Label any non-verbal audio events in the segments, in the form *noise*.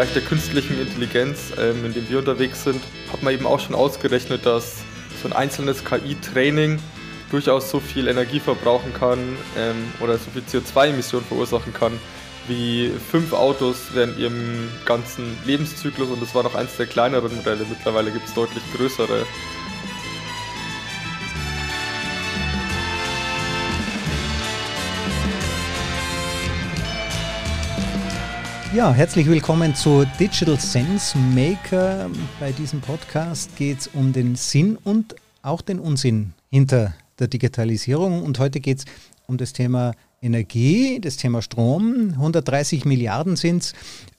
Bereich der künstlichen Intelligenz, ähm, in dem wir unterwegs sind, hat man eben auch schon ausgerechnet, dass so ein einzelnes KI-Training durchaus so viel Energie verbrauchen kann ähm, oder so viel CO2-Emissionen verursachen kann, wie fünf Autos während ihrem ganzen Lebenszyklus und das war noch eins der kleineren Modelle. Mittlerweile gibt es deutlich größere. Ja, herzlich willkommen zu Digital Sense Maker. Bei diesem Podcast geht es um den Sinn und auch den Unsinn hinter der Digitalisierung. Und heute geht es um das Thema Energie, das Thema Strom. 130 Milliarden sind es,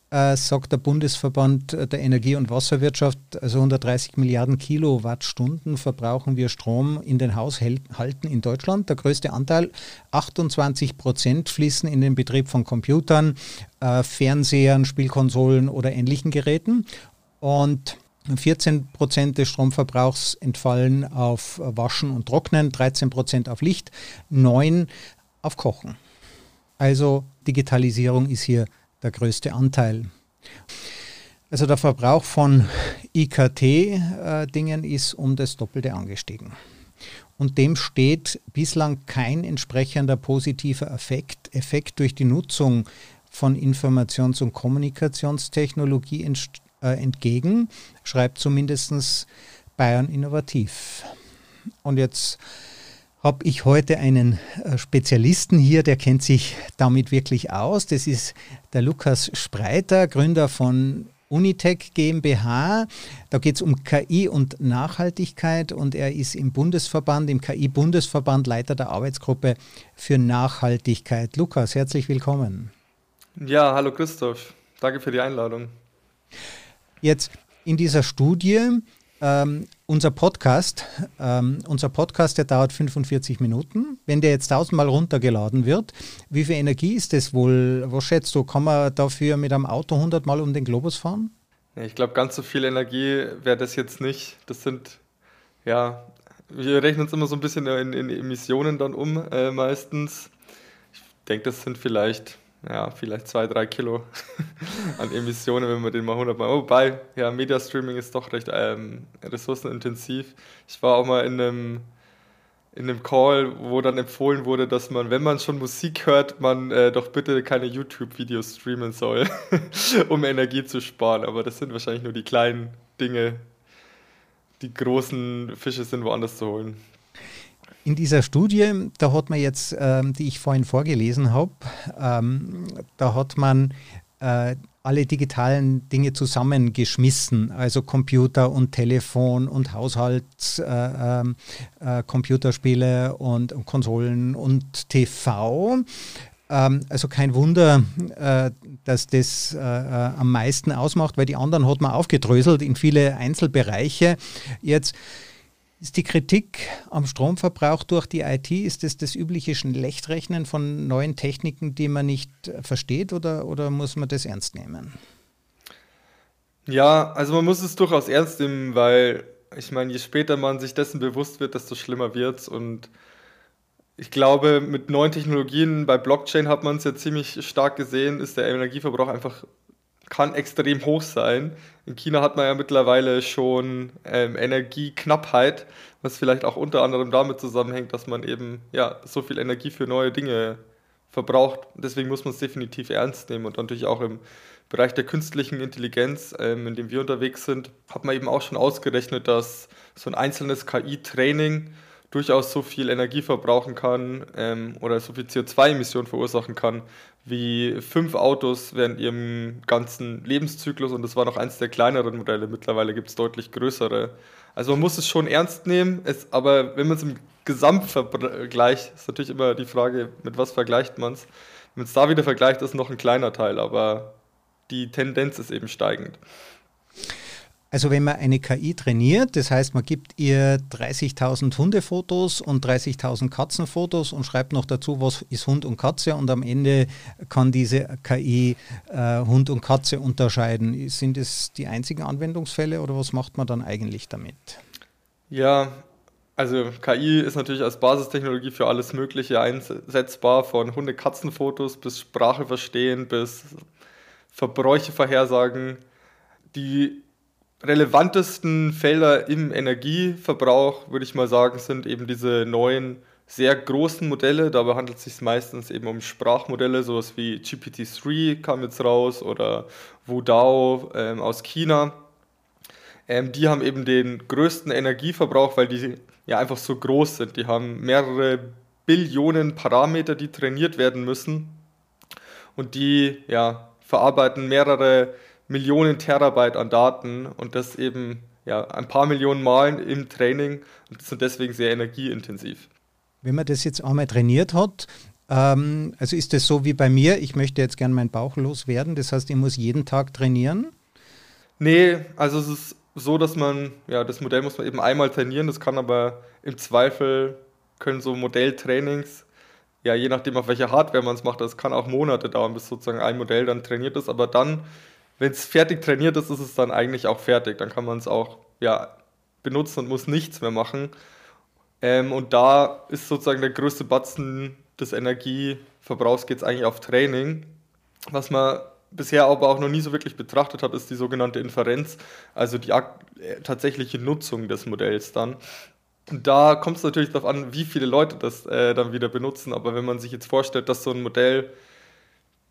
äh, sagt der Bundesverband der Energie- und Wasserwirtschaft. Also 130 Milliarden Kilowattstunden verbrauchen wir Strom in den Haushalten in Deutschland. Der größte Anteil, 28 Prozent, fließen in den Betrieb von Computern, äh, Fernsehern, Spielkonsolen oder ähnlichen Geräten. Und 14 Prozent des Stromverbrauchs entfallen auf Waschen und Trocknen, 13 Prozent auf Licht, 9 auf Kochen. Also Digitalisierung ist hier der größte Anteil. Also der Verbrauch von IKT-Dingen äh, ist um das Doppelte angestiegen. Und dem steht bislang kein entsprechender positiver Effekt, Effekt durch die Nutzung von Informations- und Kommunikationstechnologie äh, entgegen, schreibt zumindest Bayern Innovativ. Und jetzt habe ich heute einen äh, Spezialisten hier, der kennt sich damit wirklich aus. Das ist der Lukas Spreiter, Gründer von Unitech GmbH. Da geht es um KI und Nachhaltigkeit und er ist im Bundesverband, im KI-Bundesverband Leiter der Arbeitsgruppe für Nachhaltigkeit. Lukas, herzlich willkommen. Ja, hallo Christoph. Danke für die Einladung. Jetzt in dieser Studie ähm, unser Podcast, ähm, unser Podcast, der dauert 45 Minuten. Wenn der jetzt tausendmal runtergeladen wird, wie viel Energie ist das wohl? Was schätzt du? Kann man dafür mit einem Auto 100 Mal um den Globus fahren? Ich glaube, ganz so viel Energie wäre das jetzt nicht. Das sind, ja, wir rechnen uns immer so ein bisschen in, in Emissionen dann um äh, meistens. Ich denke, das sind vielleicht ja, vielleicht zwei, drei Kilo *laughs* an Emissionen, wenn man den mal 100 Mal. Wobei, ja, Media Streaming ist doch recht ähm, ressourcenintensiv. Ich war auch mal in einem, in einem Call, wo dann empfohlen wurde, dass man, wenn man schon Musik hört, man äh, doch bitte keine YouTube-Videos streamen soll, *laughs* um Energie zu sparen. Aber das sind wahrscheinlich nur die kleinen Dinge. Die großen Fische sind woanders zu holen. In dieser Studie, da hat man jetzt, ähm, die ich vorhin vorgelesen habe, ähm, da hat man äh, alle digitalen Dinge zusammengeschmissen, also Computer und Telefon und Haushaltscomputerspiele äh, ähm, äh, und, und, Konsolen und TV. Ähm, also kein Wunder, äh, dass das äh, äh, am meisten ausmacht, weil die anderen hat man aufgedröselt in viele Einzelbereiche. Jetzt ist die Kritik am Stromverbrauch durch die IT, ist das das übliche Schlechtrechnen von neuen Techniken, die man nicht versteht oder, oder muss man das ernst nehmen? Ja, also man muss es durchaus ernst nehmen, weil ich meine, je später man sich dessen bewusst wird, desto schlimmer wird es. Und ich glaube, mit neuen Technologien, bei Blockchain hat man es ja ziemlich stark gesehen, ist der Energieverbrauch einfach kann extrem hoch sein. In China hat man ja mittlerweile schon ähm, Energieknappheit, was vielleicht auch unter anderem damit zusammenhängt, dass man eben ja so viel Energie für neue Dinge verbraucht. Deswegen muss man es definitiv ernst nehmen und natürlich auch im Bereich der künstlichen Intelligenz, ähm, in dem wir unterwegs sind, hat man eben auch schon ausgerechnet, dass so ein einzelnes KI-Training durchaus so viel Energie verbrauchen kann ähm, oder so viel CO2-Emissionen verursachen kann, wie fünf Autos während ihrem ganzen Lebenszyklus und das war noch eins der kleineren Modelle. Mittlerweile gibt es deutlich größere. Also man muss es schon ernst nehmen, es, aber wenn man es im Gesamtvergleich, ist natürlich immer die Frage, mit was vergleicht man es. Wenn man es da wieder vergleicht, ist noch ein kleiner Teil, aber die Tendenz ist eben steigend. Also wenn man eine KI trainiert, das heißt, man gibt ihr 30.000 Hundefotos und 30.000 Katzenfotos und schreibt noch dazu, was ist Hund und Katze und am Ende kann diese KI äh, Hund und Katze unterscheiden. Sind es die einzigen Anwendungsfälle oder was macht man dann eigentlich damit? Ja, also KI ist natürlich als Basistechnologie für alles Mögliche einsetzbar, von Hunde-Katzen-Fotos bis Sprache verstehen bis Verbräuche vorhersagen. Die relevantesten Felder im Energieverbrauch, würde ich mal sagen, sind eben diese neuen sehr großen Modelle. Dabei handelt es sich meistens eben um Sprachmodelle, sowas wie GPT-3 kam jetzt raus oder Wudao ähm, aus China. Ähm, die haben eben den größten Energieverbrauch, weil die ja einfach so groß sind. Die haben mehrere Billionen Parameter, die trainiert werden müssen. Und die ja, verarbeiten mehrere Millionen Terabyte an Daten und das eben ja, ein paar Millionen Malen im Training und sind deswegen sehr energieintensiv. Wenn man das jetzt einmal trainiert hat, ähm, also ist das so wie bei mir, ich möchte jetzt gerne meinen Bauch loswerden, das heißt, ich muss jeden Tag trainieren? Nee, also es ist so, dass man, ja, das Modell muss man eben einmal trainieren, das kann aber im Zweifel, können so Modelltrainings, ja, je nachdem auf welcher Hardware man es macht, das kann auch Monate dauern, bis sozusagen ein Modell dann trainiert ist, aber dann, wenn es fertig trainiert ist, ist es dann eigentlich auch fertig, dann kann man es auch, ja, benutzen und muss nichts mehr machen. Ähm, und da ist sozusagen der größte Batzen des Energieverbrauchs geht es eigentlich auf Training. Was man bisher aber auch noch nie so wirklich betrachtet hat, ist die sogenannte Inferenz, also die äh, tatsächliche Nutzung des Modells dann. Und da kommt es natürlich darauf an, wie viele Leute das äh, dann wieder benutzen. Aber wenn man sich jetzt vorstellt, dass so ein Modell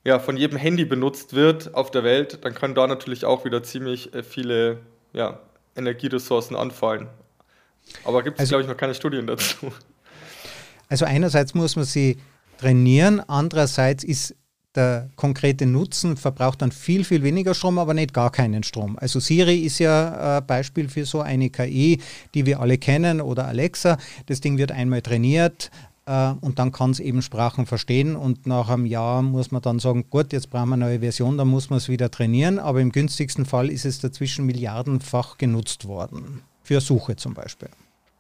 ja, von jedem Handy benutzt wird auf der Welt, dann können da natürlich auch wieder ziemlich äh, viele ja, Energieressourcen anfallen. Aber gibt es, also, glaube ich, noch keine Studien dazu. Also einerseits muss man sie trainieren, andererseits ist der konkrete Nutzen verbraucht dann viel, viel weniger Strom, aber nicht gar keinen Strom. Also Siri ist ja ein Beispiel für so eine KI, die wir alle kennen, oder Alexa. Das Ding wird einmal trainiert äh, und dann kann es eben Sprachen verstehen und nach einem Jahr muss man dann sagen, gut, jetzt brauchen wir eine neue Version, dann muss man es wieder trainieren, aber im günstigsten Fall ist es dazwischen milliardenfach genutzt worden. Für Suche zum Beispiel.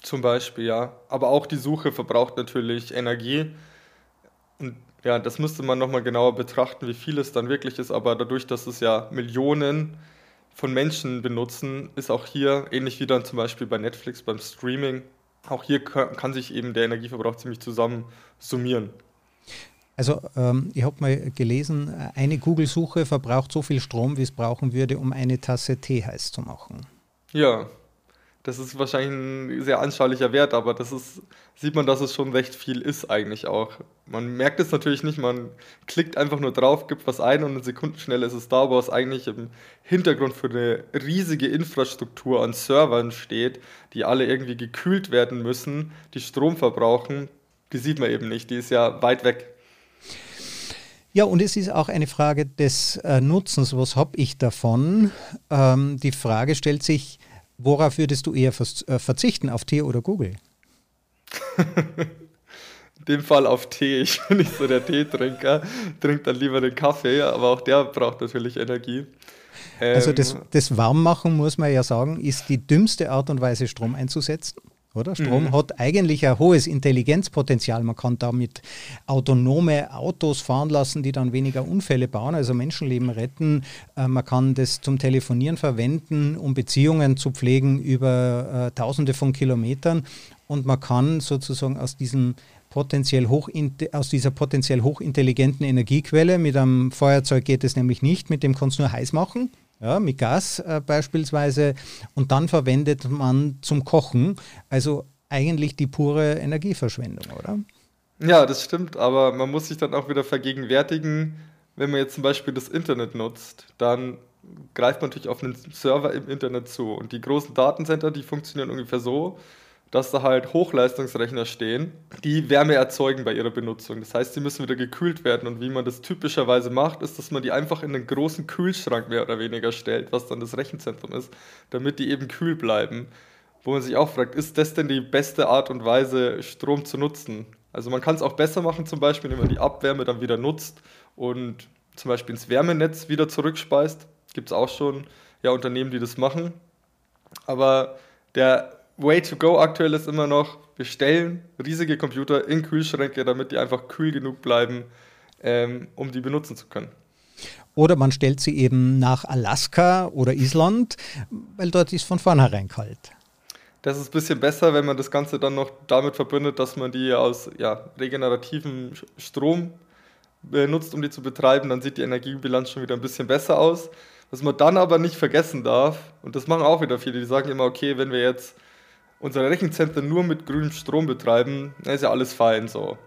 Zum Beispiel, ja. Aber auch die Suche verbraucht natürlich Energie. Und ja, das müsste man nochmal genauer betrachten, wie viel es dann wirklich ist. Aber dadurch, dass es ja Millionen von Menschen benutzen, ist auch hier, ähnlich wie dann zum Beispiel bei Netflix beim Streaming, auch hier kann, sich eben der Energieverbrauch ziemlich zusammen summieren. Also ähm, ich habe mal gelesen, eine Google-Suche verbraucht so viel Strom, wie es brauchen würde, um eine Tasse Tee heiß zu machen. Ja, das ist wahrscheinlich ein sehr anschaulicher Wert, aber das ist, sieht man, dass es schon recht viel ist eigentlich auch. Man merkt es natürlich nicht, man klickt einfach nur drauf, gibt was ein und in Sekundenschnelle ist es da, aber was eigentlich im Hintergrund für eine riesige Infrastruktur an Servern steht, die alle irgendwie gekühlt werden müssen, die Strom verbrauchen, die sieht man eben nicht, die ist ja weit weg. Ja, und es ist auch eine Frage des äh, Nutzens. Was habe ich davon? Ähm, die Frage stellt sich, Worauf würdest du eher äh, verzichten, auf Tee oder Google? In dem Fall auf Tee. Ich bin nicht so der Teetrinker, trinke dann lieber den Kaffee, aber auch der braucht natürlich Energie. also das, ähm, das Warmmachen, muss man ja sagen, ist die dümmste Art und Weise, Strom einzusetzen. Oder? Strom mhm. hat eigentlich ein hohes Intelligenzpotenzial. Man kann damit autonome Autos fahren lassen, die dann weniger Unfälle bauen, also Menschenleben retten. Äh, man kann das zum Telefonieren verwenden, um Beziehungen zu pflegen über äh, Tausende von Kilometern. Und man kann sozusagen aus diesem potenziell hoch, aus dieser potenziell hochintelligenten Energiequelle, mit einem Feuerzeug geht es nämlich nicht, mit dem kannst du nur heiß machen ja, mit Gas äh, beispielsweise, und dann verwendet man zum Kochen. Also eigentlich die pure Energieverschwendung, oder? Ja, das stimmt, aber man muss sich dann auch wieder vergegenwärtigen, wenn man jetzt zum Beispiel das Internet nutzt, dann greift man natürlich auf einen Server im Internet zu. Und die großen Datencenter, die funktionieren ungefähr so, dass da halt Hochleistungsrechner stehen, die Wärme erzeugen bei ihrer Benutzung. Das heißt, sie müssen wieder gekühlt werden. Und wie man das typischerweise macht, ist, dass man die einfach in einen großen Kühlschrank mehr oder weniger stellt, was dann das Rechenzentrum ist, damit die eben kühl bleiben. Wo man sich auch fragt, ist das denn die beste Art und Weise, Strom zu nutzen? Also man kann es auch besser machen, zum Beispiel, indem man die Abwärme dann wieder nutzt und zum Beispiel ins Wärmenetz wieder zurückspeist. Gibt es auch schon ja, Unternehmen, die das machen. Aber der Way to go aktuell ist immer noch, wir stellen riesige Computer in Kühlschränke, damit die einfach kühl genug bleiben, ähm, um die benutzen zu können. Oder man stellt sie eben nach Alaska oder Island, weil dort ist von vornherein kalt. Das ist ein bisschen besser, wenn man das Ganze dann noch damit verbindet, dass man die aus ja, regenerativem Strom benutzt, um die zu betreiben, dann sieht die Energiebilanz schon wieder ein bisschen besser aus. Was man dann aber nicht vergessen darf, und das machen auch wieder viele, die sagen immer, okay, wenn wir jetzt unsere Rechenzentren nur mit grünem Strom betreiben, dann ist ja alles fein so.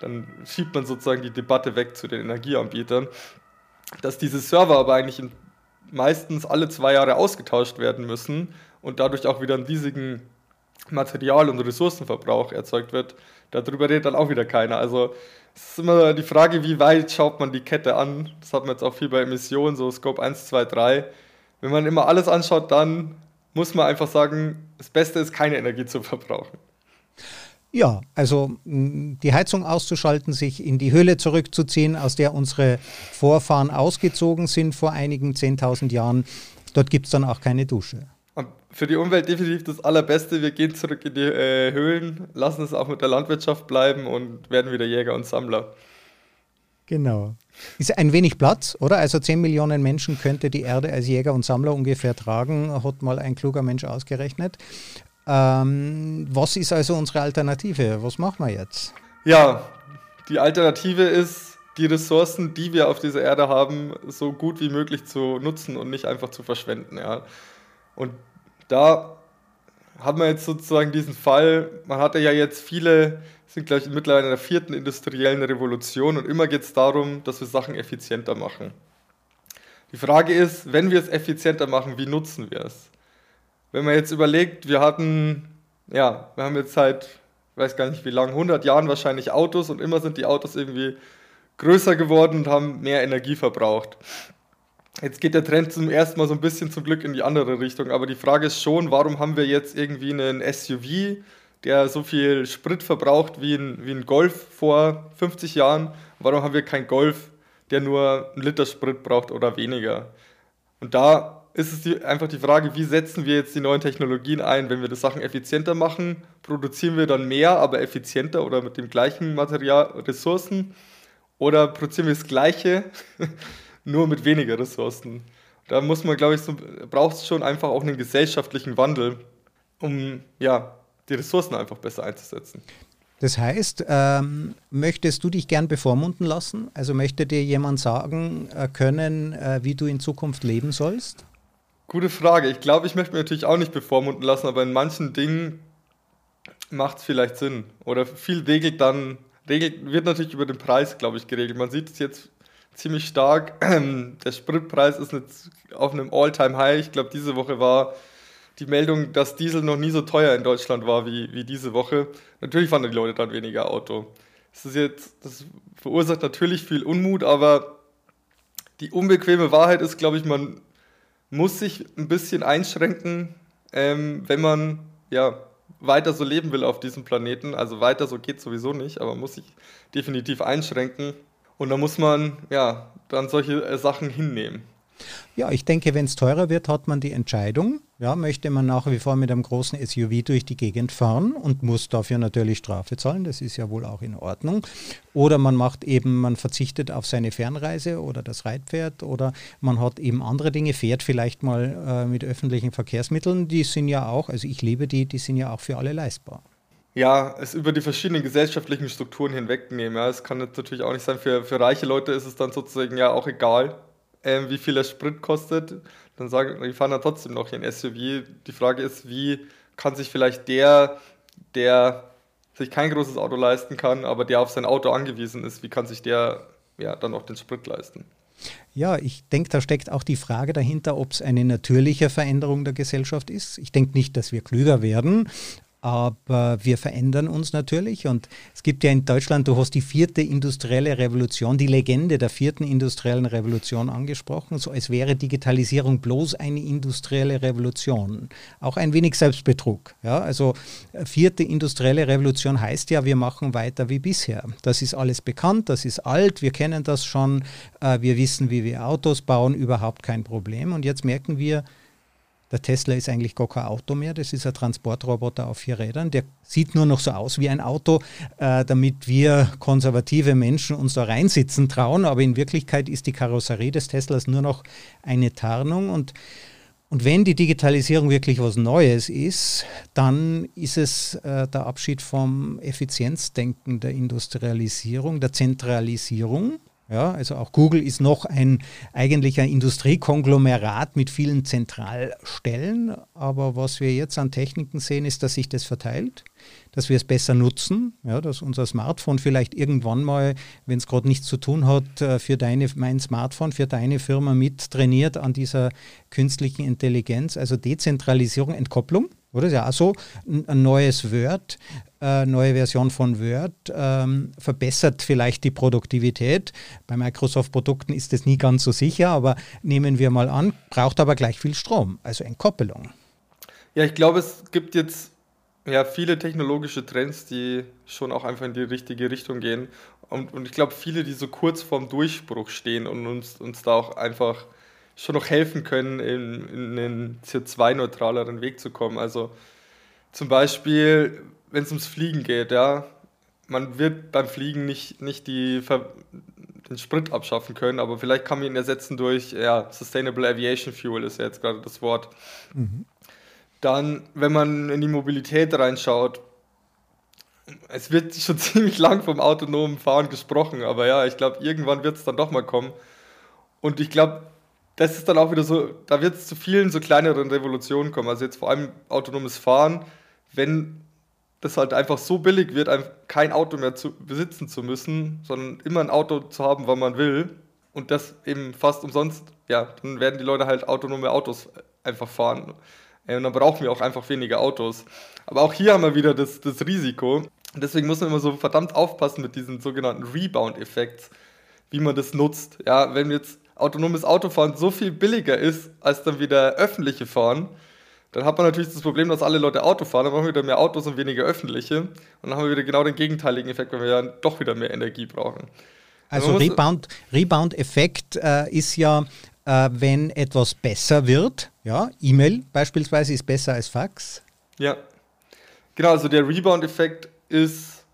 Dann schiebt man sozusagen die Debatte weg zu den Energieanbietern. Dass diese Server aber eigentlich meistens alle zwei Jahre ausgetauscht werden müssen und dadurch auch wieder einen riesigen Material- und Ressourcenverbrauch erzeugt wird, darüber redet dann auch wieder keiner. Also es ist immer die Frage, wie weit schaut man die Kette an. Das hat man jetzt auch viel bei Emissionen, so Scope 1, 2, 3. Wenn man immer alles anschaut, dann muss man einfach sagen, das Beste ist, keine Energie zu verbrauchen. Ja, also die Heizung auszuschalten, sich in die Höhle zurückzuziehen, aus der unsere Vorfahren ausgezogen sind vor einigen 10.000 Jahren. Dort gibt es dann auch keine Dusche. Für die Umwelt definitiv das Allerbeste. Wir gehen zurück in die äh, Höhlen, lassen es auch mit der Landwirtschaft bleiben und werden wieder Jäger und Sammler. Genau. Ist ein wenig Platz, oder? Also 10 Millionen Menschen könnte die Erde als Jäger und Sammler ungefähr tragen, hat mal ein kluger Mensch ausgerechnet. Ähm, was ist also unsere Alternative? Was machen wir jetzt? Ja, die Alternative ist, die Ressourcen, die wir auf dieser Erde haben, so gut wie möglich zu nutzen und nicht einfach zu verschwenden. Ja. Und da haben wir jetzt sozusagen diesen Fall, man hatte ja jetzt viele, sind gleich mittlerweile in der vierten industriellen Revolution und immer geht es darum, dass wir Sachen effizienter machen. Die Frage ist, wenn wir es effizienter machen, wie nutzen wir es? wenn man jetzt überlegt, wir hatten, ja, wir haben jetzt seit, ich weiß gar nicht wie lange, 100 Jahren wahrscheinlich Autos und immer sind die Autos irgendwie größer geworden und haben mehr Energie verbraucht. Jetzt geht der Trend zum ersten Mal so ein bisschen zum Glück in die andere Richtung, aber die Frage ist schon, warum haben wir jetzt irgendwie einen SUV, der so viel Sprit verbraucht wie ein, wie ein Golf vor 50 Jahren? Warum haben wir keinen Golf, der nur einen Liter Sprit braucht oder weniger? Und da ist es die, einfach die Frage, wie setzen wir jetzt die neuen Technologien ein? Wenn wir das Sachen effizienter machen, produzieren wir dann mehr, aber effizienter oder mit dem gleichen Material, Ressourcen? Oder produzieren wir das Gleiche, *laughs* nur mit weniger Ressourcen? Da muss man, glaube ich, so, braucht es schon einfach auch einen gesellschaftlichen Wandel, um ja, die Ressourcen einfach besser einzusetzen. Das heißt, ähm, möchtest du dich gern bevormunden lassen? Also möchte dir jemand sagen äh, können, äh, wie du in Zukunft leben sollst? Gute Frage. Ich glaube, ich möchte mir natürlich auch nicht bevormunden lassen, aber in manchen Dingen macht es vielleicht Sinn. Oder viel regelt dann, regelt, wird natürlich über den Preis, glaube ich, geregelt. Man sieht es jetzt ziemlich stark. Der Spritpreis ist jetzt auf einem All-Time-High. Ich glaube, diese Woche war die Meldung, dass Diesel noch nie so teuer in Deutschland war wie, wie diese Woche. Natürlich fahren die Leute dann weniger Auto. Das, ist jetzt, das verursacht natürlich viel Unmut, aber die unbequeme Wahrheit ist, glaube ich, man muss sich ein bisschen einschränken, ähm, wenn man ja weiter so leben will auf diesem Planeten. Also weiter so geht sowieso nicht, aber muss sich definitiv einschränken. Und da muss man ja dann solche äh, Sachen hinnehmen. Ja, ich denke, wenn es teurer wird, hat man die Entscheidung. Ja, möchte man nach wie vor mit einem großen SUV durch die Gegend fahren und muss dafür natürlich Strafe zahlen, das ist ja wohl auch in Ordnung. Oder man macht eben, man verzichtet auf seine Fernreise oder das Reitpferd oder man hat eben andere Dinge, fährt vielleicht mal äh, mit öffentlichen Verkehrsmitteln, die sind ja auch, also ich liebe die, die sind ja auch für alle leistbar ja, es über die verschiedenen gesellschaftlichen Strukturen hinwegnehmen. Ja. Es kann natürlich auch nicht sein, für, für reiche Leute ist es dann sozusagen ja auch egal, ähm, wie viel der Sprit kostet, dann sagen, die fahren dann trotzdem noch in SUV. Die Frage ist, wie kann sich vielleicht der, der sich kein großes Auto leisten kann, aber der auf sein Auto angewiesen ist, wie kann sich der ja dann auch den Sprit leisten? Ja, ich denke, da steckt auch die Frage dahinter, ob es eine natürliche Veränderung der Gesellschaft ist. Ich denke nicht, dass wir klüger werden, aber wir verändern uns natürlich und es gibt ja in Deutschland, du hast die vierte industrielle Revolution, die Legende der vierten industriellen Revolution angesprochen, so als wäre Digitalisierung bloß eine industrielle Revolution. Auch ein wenig Selbstbetrug. Ja? Also äh, vierte industrielle Revolution heißt ja, wir machen weiter wie bisher. Das ist alles bekannt, das ist alt, wir kennen das schon, äh, wir wissen, wie wir Autos bauen, überhaupt kein Problem. Und jetzt merken wir, der Tesla ist eigentlich gar kein Auto mehr, das ist ein Transportroboter auf vier Rädern. Der sieht nur noch so aus wie ein Auto, äh, damit wir konservative Menschen uns da reinsitzen trauen. Aber in Wirklichkeit ist die Karosserie des Teslas nur noch eine Tarnung. Und Und wenn die Digitalisierung wirklich was Neues ist, dann ist es äh, der Abschied vom Effizienzdenken der Industrialisierung, der Zentralisierung. Ja, also auch Google ist noch ein eigentlich ein Industriekonglomerat mit vielen Zentralstellen. Aber was wir jetzt an Techniken sehen, ist, dass sich das verteilt dass wir es besser nutzen, ja, dass unser Smartphone vielleicht irgendwann mal, wenn es gerade nichts zu tun hat, äh, für deine, mein Smartphone, für deine Firma mit trainiert an dieser künstlichen Intelligenz, also Dezentralisierung, Entkopplung. Oder ja so, ein neues Word, äh, neue Version von Word ähm, verbessert vielleicht die Produktivität. Bei Microsoft-Produkten ist das nie ganz so sicher, aber nehmen wir mal an, braucht aber gleich viel Strom, also Entkoppelung. Ja, ich glaube, es gibt jetzt ja, viele technologische Trends, die schon auch einfach in die richtige Richtung gehen. Und, und ich glaube, viele, die so kurz vorm Durchbruch stehen und uns, uns da auch einfach schon noch helfen können, in, in einen CO2-neutraleren Weg zu kommen. Also zum Beispiel, wenn es ums Fliegen geht, ja, man wird beim Fliegen nicht, nicht die, den Sprit abschaffen können, aber vielleicht kann man ihn ersetzen durch ja, Sustainable Aviation Fuel, ist ja jetzt gerade das Wort. Mhm. Dann, wenn man in die Mobilität reinschaut, es wird schon *laughs* ziemlich lang vom autonomen Fahren gesprochen, aber ja, ich glaube, irgendwann wird es dann doch mal kommen. Und ich glaube, das ist dann auch wieder so, da wird es zu vielen so kleineren Revolutionen kommen. Also jetzt vor allem autonomes Fahren, wenn das halt einfach so billig wird, kein Auto mehr zu besitzen zu müssen, sondern immer ein Auto zu haben, wann man will und das eben fast umsonst, ja, dann werden die Leute halt autonome Autos einfach fahren. Äh, und dann brauchen wir auch einfach weniger Autos. Aber auch hier haben wir wieder das, das Risiko. deswegen muss man immer so verdammt aufpassen mit diesen sogenannten Rebound-Effekts, wie man das nutzt. Ja, wenn jetzt autonomes Autofahren so viel billiger ist als dann wieder öffentliche Fahren, dann hat man natürlich das Problem, dass alle Leute Auto fahren, dann brauchen wir wieder mehr Autos und weniger öffentliche. Und dann haben wir wieder genau den gegenteiligen Effekt, weil wir ja doch wieder mehr Energie brauchen. Also Rebound-Effekt Rebound äh, ist ja, äh, wenn etwas besser wird. Ja, E-Mail beispielsweise ist besser als Fax. Ja, genau. Also der Rebound-Effekt ist,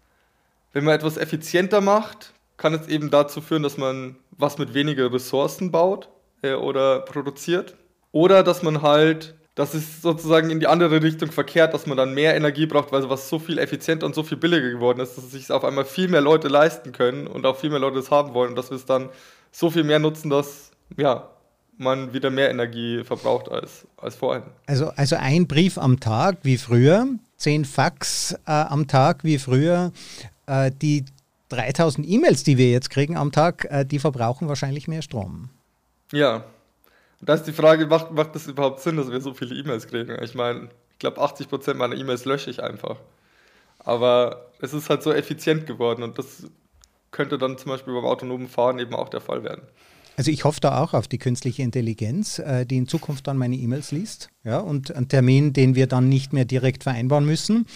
wenn man etwas effizienter macht, kann es eben dazu führen, dass man was mit weniger Ressourcen baut äh, oder produziert. Oder dass man halt, dass es sozusagen in die andere Richtung verkehrt, dass man dann mehr Energie braucht, weil was so viel effizienter und so viel billiger geworden ist, dass es sich auf einmal viel mehr Leute leisten können und auch viel mehr Leute es haben wollen und dass wir es dann so viel mehr nutzen, dass ja, man wieder mehr Energie verbraucht als, als vorhin. Also, also ein Brief am Tag wie früher, zehn Fax äh, am Tag wie früher, äh, die 3000 E-Mails, die wir jetzt kriegen am Tag, äh, die verbrauchen wahrscheinlich mehr Strom. Ja. Da ist die Frage, macht, macht das überhaupt Sinn, dass wir so viele E-Mails kriegen? Ich meine, ich glaube, 80% meiner E-Mails lösche ich einfach. Aber es ist halt so effizient geworden und das könnte dann zum Beispiel beim autonomen Fahren eben auch der Fall werden. Also ich hoffe da auch auf die künstliche Intelligenz, äh, die in Zukunft dann meine E-Mails liest. Ja, und einen Termin, den wir dann nicht mehr direkt vereinbaren müssen,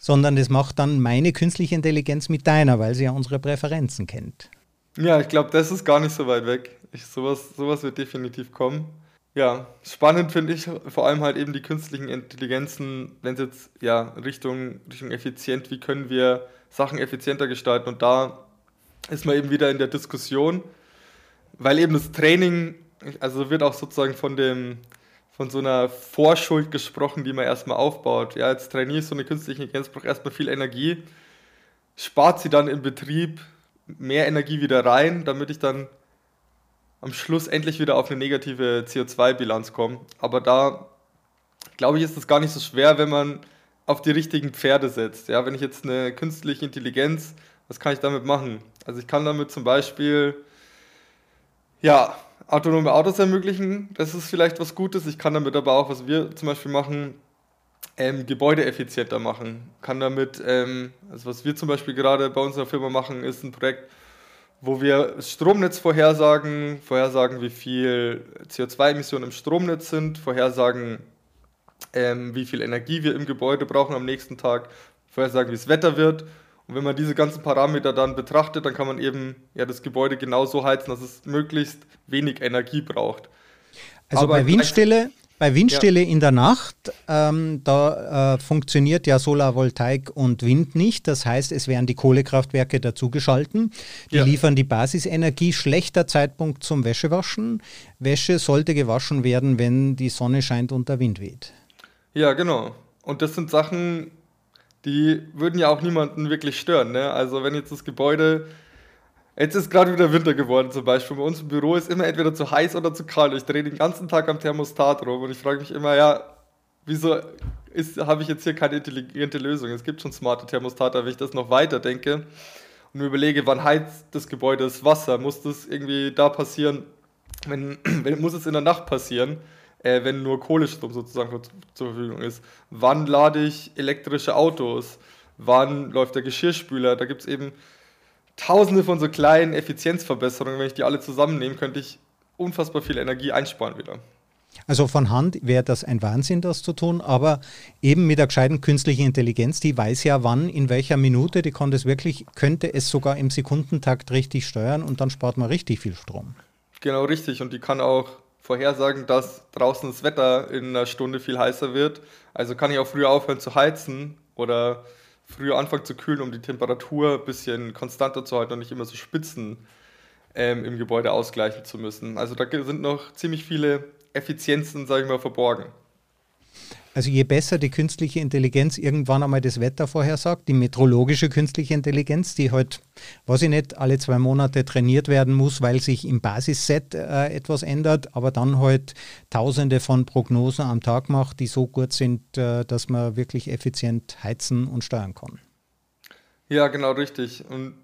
sondern das macht dann meine künstliche Intelligenz mit deiner, weil sie ja unsere Präferenzen kennt. Ja, ich glaube, das ist gar nicht so weit weg. Ich, sowas, sowas wird definitiv kommen. Ja, spannend finde ich vor allem halt eben die künstlichen Intelligenzen, wenn es jetzt ja Richtung, Richtung effizient, wie können wir Sachen effizienter gestalten und da ist man eben wieder in der Diskussion, weil eben das Training, also wird auch sozusagen von dem von so einer Vorschuld gesprochen, die man erstmal aufbaut. Ja, trainiere ich so eine künstliche Intelligenz, braucht erstmal viel Energie, spart sie dann im Betrieb mehr Energie wieder rein, damit ich dann am Schluss endlich wieder auf eine negative CO2-Bilanz komme. Aber da glaube ich, ist es gar nicht so schwer, wenn man auf die richtigen Pferde setzt. Ja, wenn ich jetzt eine künstliche Intelligenz, was kann ich damit machen? Also ich kann damit zum Beispiel ja, autonome Autos ermöglichen. Das ist vielleicht was Gutes. Ich kann damit aber auch, was wir zum Beispiel machen, ähm, Gebäude effizienter machen. Kann damit, ähm, also was wir zum Beispiel gerade bei unserer Firma machen, ist ein Projekt, wo wir das Stromnetz vorhersagen, vorhersagen, wie viel CO2-Emissionen im Stromnetz sind, vorhersagen, ähm, wie viel Energie wir im Gebäude brauchen am nächsten Tag, vorhersagen, wie das Wetter wird und wenn man diese ganzen Parameter dann betrachtet, dann kann man eben ja, das Gebäude genauso heizen, dass es möglichst wenig Energie braucht. Also Aber bei Windstille, Bei Windstille ja. in der Nacht, ähm, da äh, funktioniert ja Solarvoltaik und Wind nicht. Das heißt, es werden die Kohlekraftwerke dazugeschalten. Die ja. liefern die Basisenergie. Schlechter Zeitpunkt zum Wäschewaschen. Wäsche sollte gewaschen werden, wenn die Sonne scheint und der Wind weht. Ja, genau. Und das sind Sachen, die würden ja auch niemanden wirklich stören. Ne? Also wenn jetzt das Gebäude Jetzt ist gerade wieder Winter geworden zum Beispiel. Bei uns im Büro ist immer entweder zu heiß oder zu kalt. Ich drehe den ganzen Tag am Thermostat rum und ich frage mich immer, ja, wieso habe ich jetzt hier keine intelligente Lösung? Es gibt schon smarte Thermostate, wenn ich das noch weiter denke und mir überlege, wann heizt das Gebäude das Wasser? Muss das irgendwie da passieren? Wenn, *clears throat* wenn muss es in der Nacht passieren, äh, wenn nur Kohlestrom sozusagen zur Verfügung ist? Wann lade ich elektrische Autos? Wann läuft der Geschirrspüler? Da gibt es eben tausende von so kleinen Effizienzverbesserungen. Wenn ich die alle zusammennehme, könnte ich unfassbar viel Energie einsparen wieder. Also von Hand wäre das ein Wahnsinn, das zu tun, aber eben mit der gescheiten künstlichen Intelligenz, die weiß ja wann, in welcher Minute, die kann das wirklich, könnte es sogar im Sekundentakt richtig steuern und dann spart man richtig viel Strom. Genau richtig und die kann auch vorhersagen, dass draußen das Wetter in einer Stunde viel heißer wird. Also kann ich auch früher aufhören zu heizen oder früher anfangen zu kühlen, um die Temperatur ein bisschen konstanter zu halten und nicht immer so Spitzen ähm, im Gebäude ausgleichen zu müssen. Also da sind noch ziemlich viele Effizienzen, sage ich mal, verborgen. Also je besser die künstliche Intelligenz irgendwann einmal das Wetter vorhersagt, die meteorologische künstliche Intelligenz, die halt, weiß ich nicht, alle zwei Monate trainiert werden muss, weil sich im Basisset äh, etwas ändert, aber dann halt tausende von Prognosen am Tag macht, die so gut sind, äh, dass man wirklich effizient heizen und steuern kann. Ja, genau richtig. Und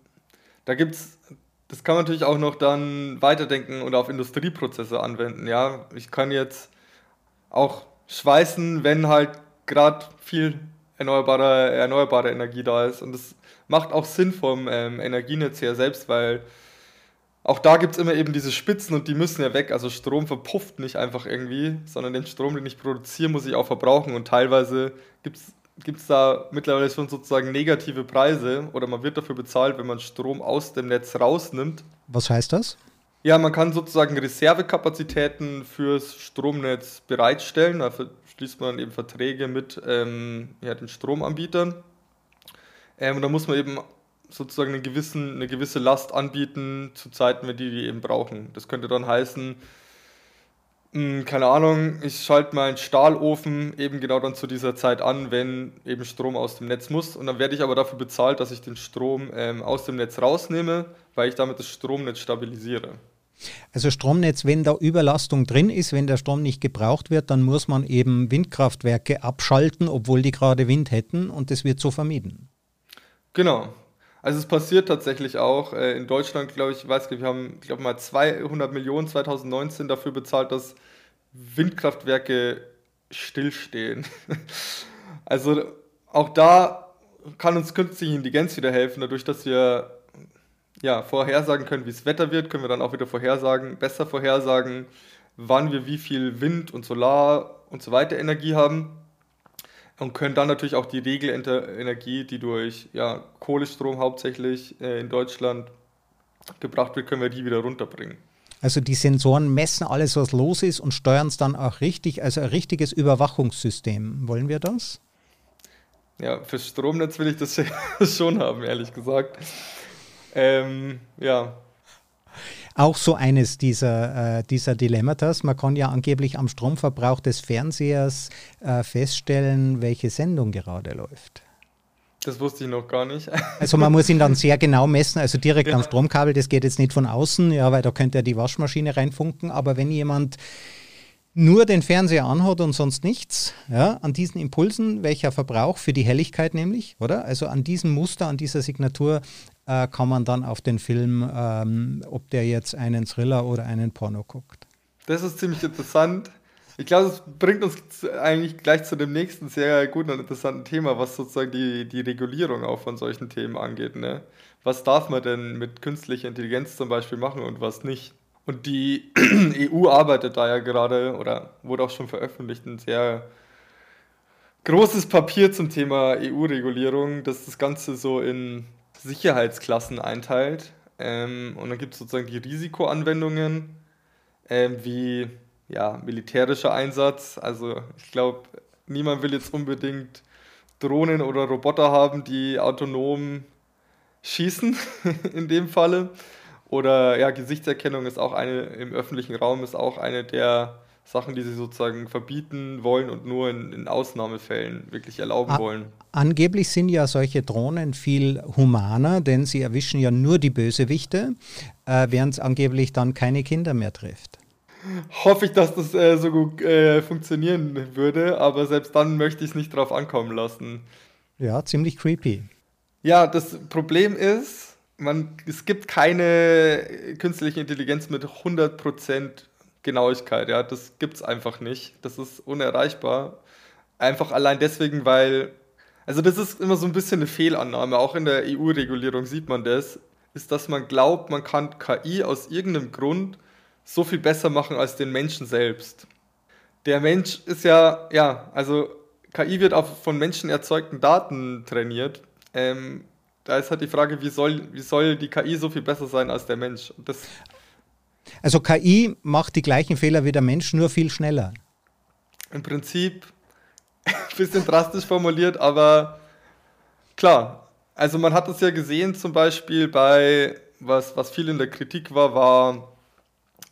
da gibt es, das kann man natürlich auch noch dann weiterdenken und auf Industrieprozesse anwenden. Ja, ich kann jetzt auch schweißen, wenn halt gerade viel erneuerbare, erneuerbare Energie da ist. Und das macht auch Sinn vom ähm, Energienetz her selbst, weil auch da gibt es immer eben diese Spitzen und die müssen ja weg. Also Strom verpufft nicht einfach irgendwie, sondern den Strom, den ich produziere, muss ich auch verbrauchen. Und teilweise gibt es da mittlerweile schon sozusagen negative Preise oder man wird dafür bezahlt, wenn man Strom aus dem Netz rausnimmt. Was heißt das? Ja, man kann sozusagen Reservekapazitäten fürs Stromnetz bereitstellen. Da schließt man eben Verträge mit ähm, ja, den Stromanbietern. Ähm, und da muss man eben sozusagen eine, gewissen, eine gewisse Last anbieten zu Zeiten, wenn die die eben brauchen. Das könnte dann heißen, hm, keine Ahnung, ich schalte meinen Stahlofen eben genau dann zu dieser Zeit an, wenn eben Strom aus dem Netz muss. Und dann werde ich aber dafür bezahlt, dass ich den Strom ähm, aus dem Netz rausnehme, weil ich damit das Stromnetz stabilisiere. Also Stromnetz, wenn da Überlastung drin ist, wenn der Strom nicht gebraucht wird, dann muss man eben Windkraftwerke abschalten, obwohl die gerade Wind hätten und das wird so vermieden. Genau, also es passiert tatsächlich auch. Äh, in Deutschland, glaube ich, weiß wir haben, glaube mal 200 Millionen 2019 dafür bezahlt, dass Windkraftwerke stillstehen. *laughs* also auch da kann uns künstliche Intelligenz wieder helfen, dadurch, dass wir ja, vorhersagen können, wie es Wetter wird, können wir dann auch wieder vorhersagen, besser vorhersagen, wann wir wie viel Wind und Solar und so weiter Energie haben und können dann natürlich auch die Regelenergie, die durch ja, Kohlestrom hauptsächlich äh, in Deutschland gebracht wird, können wir die wieder runterbringen. Also die Sensoren messen alles, was los ist und steuern es dann auch richtig, also ein richtiges Überwachungssystem. Wollen wir das? Ja, fürs Stromnetz will ich das *laughs* schon haben, ehrlich gesagt. Ähm, ja, auch so eines dieser, äh, dieser Dilemmatas. Man kann ja angeblich am Stromverbrauch des Fernsehers äh, feststellen, welche Sendung gerade läuft. Das wusste ich noch gar nicht. *laughs* also man muss ihn dann sehr genau messen, also direkt ja. am Stromkabel, das geht jetzt nicht von außen, ja, weil da könnte ja die Waschmaschine reinfunken, aber wenn jemand nur den Fernseher anhat und sonst nichts, ja, an diesen Impulsen, welcher Verbrauch für die Helligkeit nämlich, oder? Also an diesem Muster, an dieser Signatur äh, kann man dann auf den Film, ähm, ob der jetzt einen Thriller oder einen Porno guckt. Das ist ziemlich interessant. Ich glaube, das bringt uns eigentlich gleich zu dem nächsten sehr guten und interessanten Thema, was sozusagen die, die Regulierung auch von solchen Themen angeht. Ne? Was darf man denn mit künstlicher Intelligenz zum Beispiel machen und was nicht? Und die *clears throat* EU arbeitet da ja gerade oder wurde auch schon veröffentlicht ein sehr großes Papier zum Thema EU-Regulierung, das das Ganze so in Sicherheitsklassen einteilt. Ähm, und dann gibt es sozusagen die Risikoanwendungen, ähm, wie ja, militärischer Einsatz. Also ich glaube, niemand will jetzt unbedingt Drohnen oder Roboter haben, die autonom schießen *laughs* in dem Falle. Oder ja, Gesichtserkennung ist auch eine im öffentlichen Raum ist auch eine der Sachen, die sie sozusagen verbieten wollen und nur in, in Ausnahmefällen wirklich erlauben A wollen. Angeblich sind ja solche Drohnen viel humaner, denn sie erwischen ja nur die Bösewichte, äh, während es angeblich dann keine Kinder mehr trifft. Hoffe ich, dass das äh, so gut äh, funktionieren würde, aber selbst dann möchte ich es nicht drauf ankommen lassen. Ja, ziemlich creepy. Ja, das Problem ist, man, es gibt keine künstliche Intelligenz mit 100% Genauigkeit. Ja, das gibt es einfach nicht. Das ist unerreichbar. Einfach allein deswegen, weil, also das ist immer so ein bisschen eine Fehlannahme, auch in der EU-Regulierung sieht man das, ist, dass man glaubt, man kann KI aus irgendeinem Grund so viel besser machen als den Menschen selbst. Der Mensch ist ja, ja, also KI wird auf von Menschen erzeugten Daten trainiert. Ähm, da ist halt die Frage, wie soll, wie soll die KI so viel besser sein als der Mensch? Das also KI macht die gleichen Fehler wie der Mensch, nur viel schneller. Im Prinzip ein *laughs* bisschen drastisch formuliert, aber klar. Also man hat es ja gesehen, zum Beispiel bei, was, was viel in der Kritik war, war,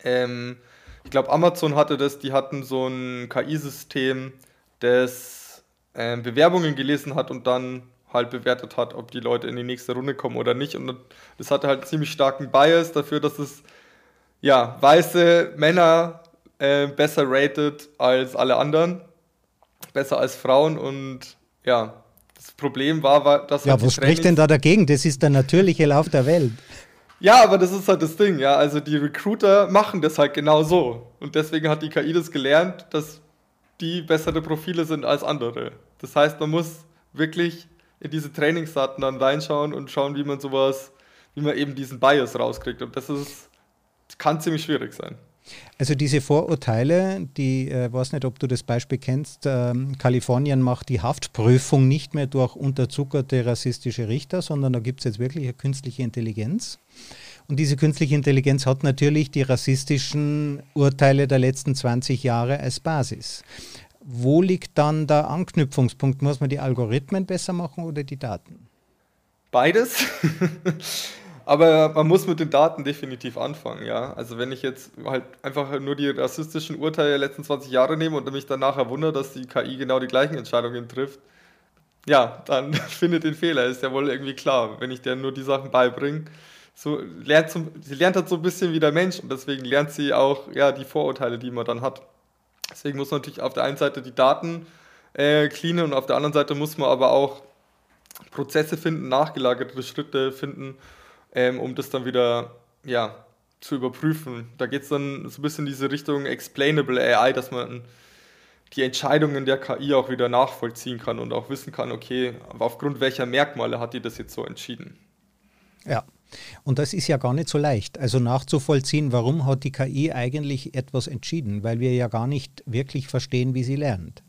ähm, ich glaube, Amazon hatte das, die hatten so ein KI-System, das ähm, Bewerbungen gelesen hat und dann halt bewertet hat, ob die Leute in die nächste Runde kommen oder nicht. Und das hatte halt ziemlich starken Bias dafür, dass es ja, weiße Männer äh, besser rated als alle anderen, besser als Frauen und ja, das Problem war, war dass. Ja, halt was spricht denn da dagegen? Das ist der natürliche Lauf der Welt. Ja, aber das ist halt das Ding, ja. Also die Recruiter machen das halt genau so. Und deswegen hat die KI das gelernt, dass die bessere Profile sind als andere. Das heißt, man muss wirklich in diese Trainingsdaten dann reinschauen und schauen, wie man sowas, wie man eben diesen Bias rauskriegt. Und das ist kann ziemlich schwierig sein. Also diese Vorurteile, die, äh, weiß nicht, ob du das Beispiel kennst, ähm, Kalifornien macht die Haftprüfung nicht mehr durch unterzuckerte rassistische Richter, sondern da gibt es jetzt wirklich eine künstliche Intelligenz. Und diese künstliche Intelligenz hat natürlich die rassistischen Urteile der letzten 20 Jahre als Basis. Wo liegt dann der Anknüpfungspunkt? Muss man die Algorithmen besser machen oder die Daten? Beides. *laughs* Aber man muss mit den Daten definitiv anfangen, ja. Also wenn ich jetzt halt einfach nur die rassistischen Urteile der letzten 20 Jahre nehme und mich dann nachher wundere, dass die KI genau die gleichen Entscheidungen trifft, ja, dann *laughs* findet den Fehler, ist ja wohl irgendwie klar. Wenn ich dir nur die Sachen beibringe, so lernt zum, sie lernt halt so ein bisschen wie der Mensch und deswegen lernt sie auch ja, die Vorurteile, die man dann hat. Deswegen muss man natürlich auf der einen Seite die Daten äh, cleanen und auf der anderen Seite muss man aber auch Prozesse finden, nachgelagerte Schritte finden, ähm, um das dann wieder ja, zu überprüfen. Da geht es dann so ein bisschen in diese Richtung Explainable AI, dass man die Entscheidungen der KI auch wieder nachvollziehen kann und auch wissen kann, okay, aufgrund welcher Merkmale hat die das jetzt so entschieden. Ja, und das ist ja gar nicht so leicht. Also nachzuvollziehen, warum hat die KI eigentlich etwas entschieden, weil wir ja gar nicht wirklich verstehen, wie sie lernt.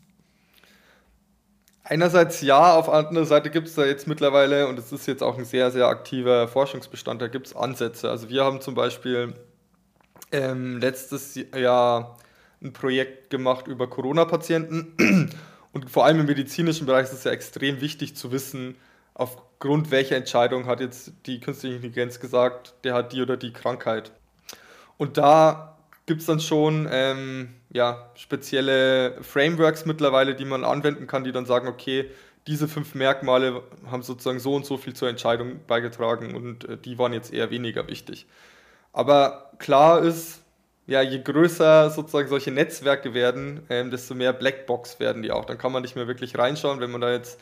Einerseits ja, auf anderer Seite gibt es da jetzt mittlerweile, und es ist jetzt auch ein sehr, sehr aktiver Forschungsbestand, da gibt es Ansätze. Also wir haben zum Beispiel ähm, letztes Jahr ein Projekt gemacht über Corona-Patienten. *clears throat* Und vor allem im medizinischen Bereich ist es ja extrem wichtig zu wissen, aufgrund welcher Entscheidung hat jetzt die künstliche Intelligenz gesagt, der hat die oder die Krankheit. Und da gibt es dann schon ähm, ja, spezielle Frameworks mittlerweile, die man anwenden kann, die dann sagen, okay, diese fünf Merkmale haben sozusagen so und so viel zur Entscheidung beigetragen und äh, die waren jetzt eher weniger wichtig. Aber klar ist, ja, je größer sozusagen solche Netzwerke werden, ähm, desto mehr Blackbox werden die auch. Dann kann man nicht mehr wirklich reinschauen, wenn man da jetzt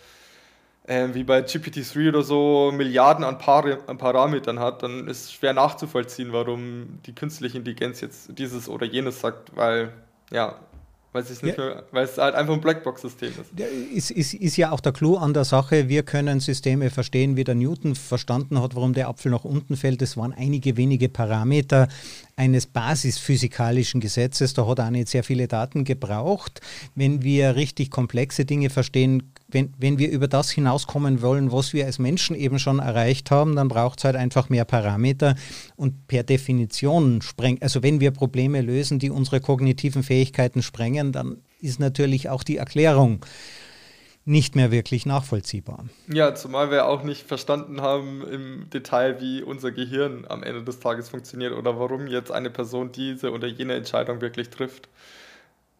äh, wie bei GPT-3 oder so Milliarden an, Par an Parametern hat, dann ist es schwer nachzuvollziehen, warum die künstliche Intelligenz jetzt dieses oder jenes sagt, weil ja, weil es, nicht ja. mehr, weil es halt einfach ein Blackbox-System ist. ist. Ist, ist. ja auch der Clou an der Sache, wir können Systeme verstehen, wie der Newton verstanden hat, warum der Apfel nach unten fällt. Es waren einige wenige Parameter eines basisphysikalischen Gesetzes. Da hat auch nicht sehr viele Daten gebraucht. Wenn wir richtig komplexe Dinge verstehen wenn, wenn wir über das hinauskommen wollen, was wir als Menschen eben schon erreicht haben, dann braucht es halt einfach mehr Parameter und per Definition sprengt, also wenn wir Probleme lösen, die unsere kognitiven Fähigkeiten sprengen, dann ist natürlich auch die Erklärung nicht mehr wirklich nachvollziehbar. Ja, zumal wir auch nicht verstanden haben im Detail, wie unser Gehirn am Ende des Tages funktioniert oder warum jetzt eine Person diese oder jene Entscheidung wirklich trifft.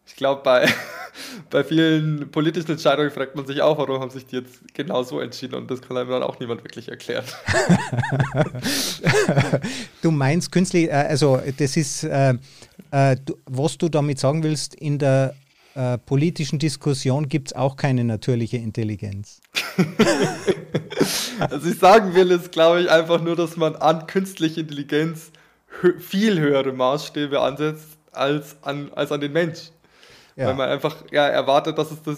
Ich glaube, bei, *laughs* bei vielen politischen Entscheidungen fragt man sich auch, warum haben sich die jetzt genau so entschieden und das kann einem dann auch niemand wirklich erklären. *laughs* du meinst künstlich, äh, also das ist, äh, äh, was du damit sagen willst, in der äh, politischen Diskussion gibt es auch keine natürliche Intelligenz. Was *laughs* ich sagen will, ist, glaube ich, einfach nur, dass man an künstliche Intelligenz hö viel höhere Maßstäbe ansetzt als an, als an den Mensch. Ja. Weil man einfach ja, erwartet, dass es das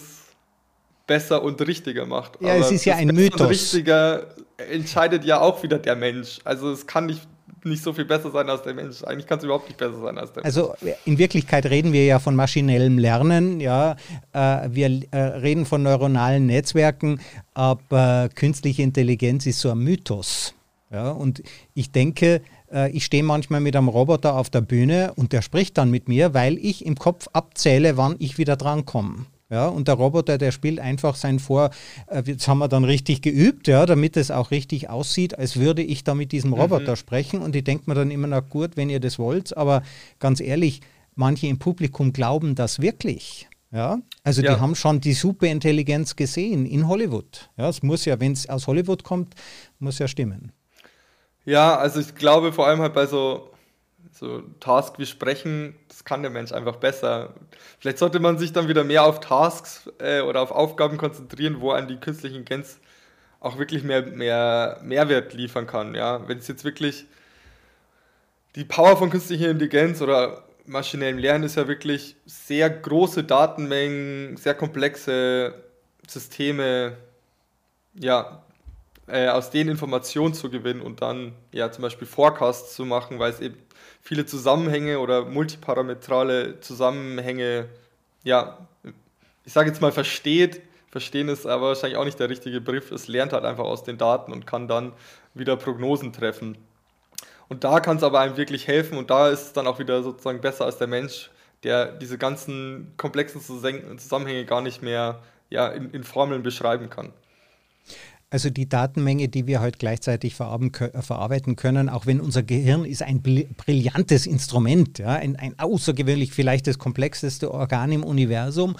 besser und richtiger macht. Ja, Aber es ist ja ein Mythos. richtiger entscheidet ja auch wieder der Mensch. Also es kann nicht nicht so viel besser sein als der Mensch. Eigentlich kann es überhaupt nicht besser sein als der Mensch. Also in Wirklichkeit reden wir ja von maschinellem Lernen, ja. Äh, wir äh, reden von neuronalen Netzwerken, aber künstliche Intelligenz ist so ein Mythos. Ja, und ich denke, ich stehe manchmal mit einem Roboter auf der Bühne und der spricht dann mit mir, weil ich im Kopf abzähle, wann ich wieder drankomme. Ja, und der Roboter, der spielt einfach sein Vor, äh, jetzt haben wir dann richtig geübt, ja, damit es auch richtig aussieht, als würde ich da mit diesem Roboter mhm. sprechen. Und ich denke mir dann immer noch, gut, wenn ihr das wollt, aber ganz ehrlich, manche im Publikum glauben das wirklich. Ja, also ja. die haben schon die Superintelligenz gesehen in Hollywood. Ja, es muss ja, wenn es aus Hollywood kommt, muss ja stimmen. Ja, also ich glaube vor allem halt bei so so Task wie Sprechen, das kann der Mensch einfach besser. Vielleicht sollte man sich dann wieder mehr auf Tasks äh, oder auf Aufgaben konzentrieren, wo an die künstliche Intelligenz auch wirklich mehr, mehr Mehrwert liefern kann. Ja? Wenn es jetzt wirklich die Power von künstlicher Intelligenz oder maschinellem Lernen ist ja wirklich sehr große Datenmengen, sehr komplexe Systeme, ja, äh, aus denen Informationen zu gewinnen und dann ja zum Beispiel Forecasts zu machen, weil es eben viele Zusammenhänge oder multiparametrale Zusammenhänge, ja, ich sage jetzt mal versteht. Verstehen ist aber wahrscheinlich auch nicht der richtige Begriff. Es lernt halt einfach aus den Daten und kann dann wieder Prognosen treffen. Und da kann es aber einem wirklich helfen und da ist es dann auch wieder sozusagen besser als der Mensch, der diese ganzen komplexen Zusammenhänge gar nicht mehr ja, in, in Formeln beschreiben kann. Also die Datenmenge, die wir heute gleichzeitig verarbeiten können, auch wenn unser Gehirn ist ein brillantes Instrument, ja, ein, ein außergewöhnlich vielleicht das komplexeste Organ im Universum,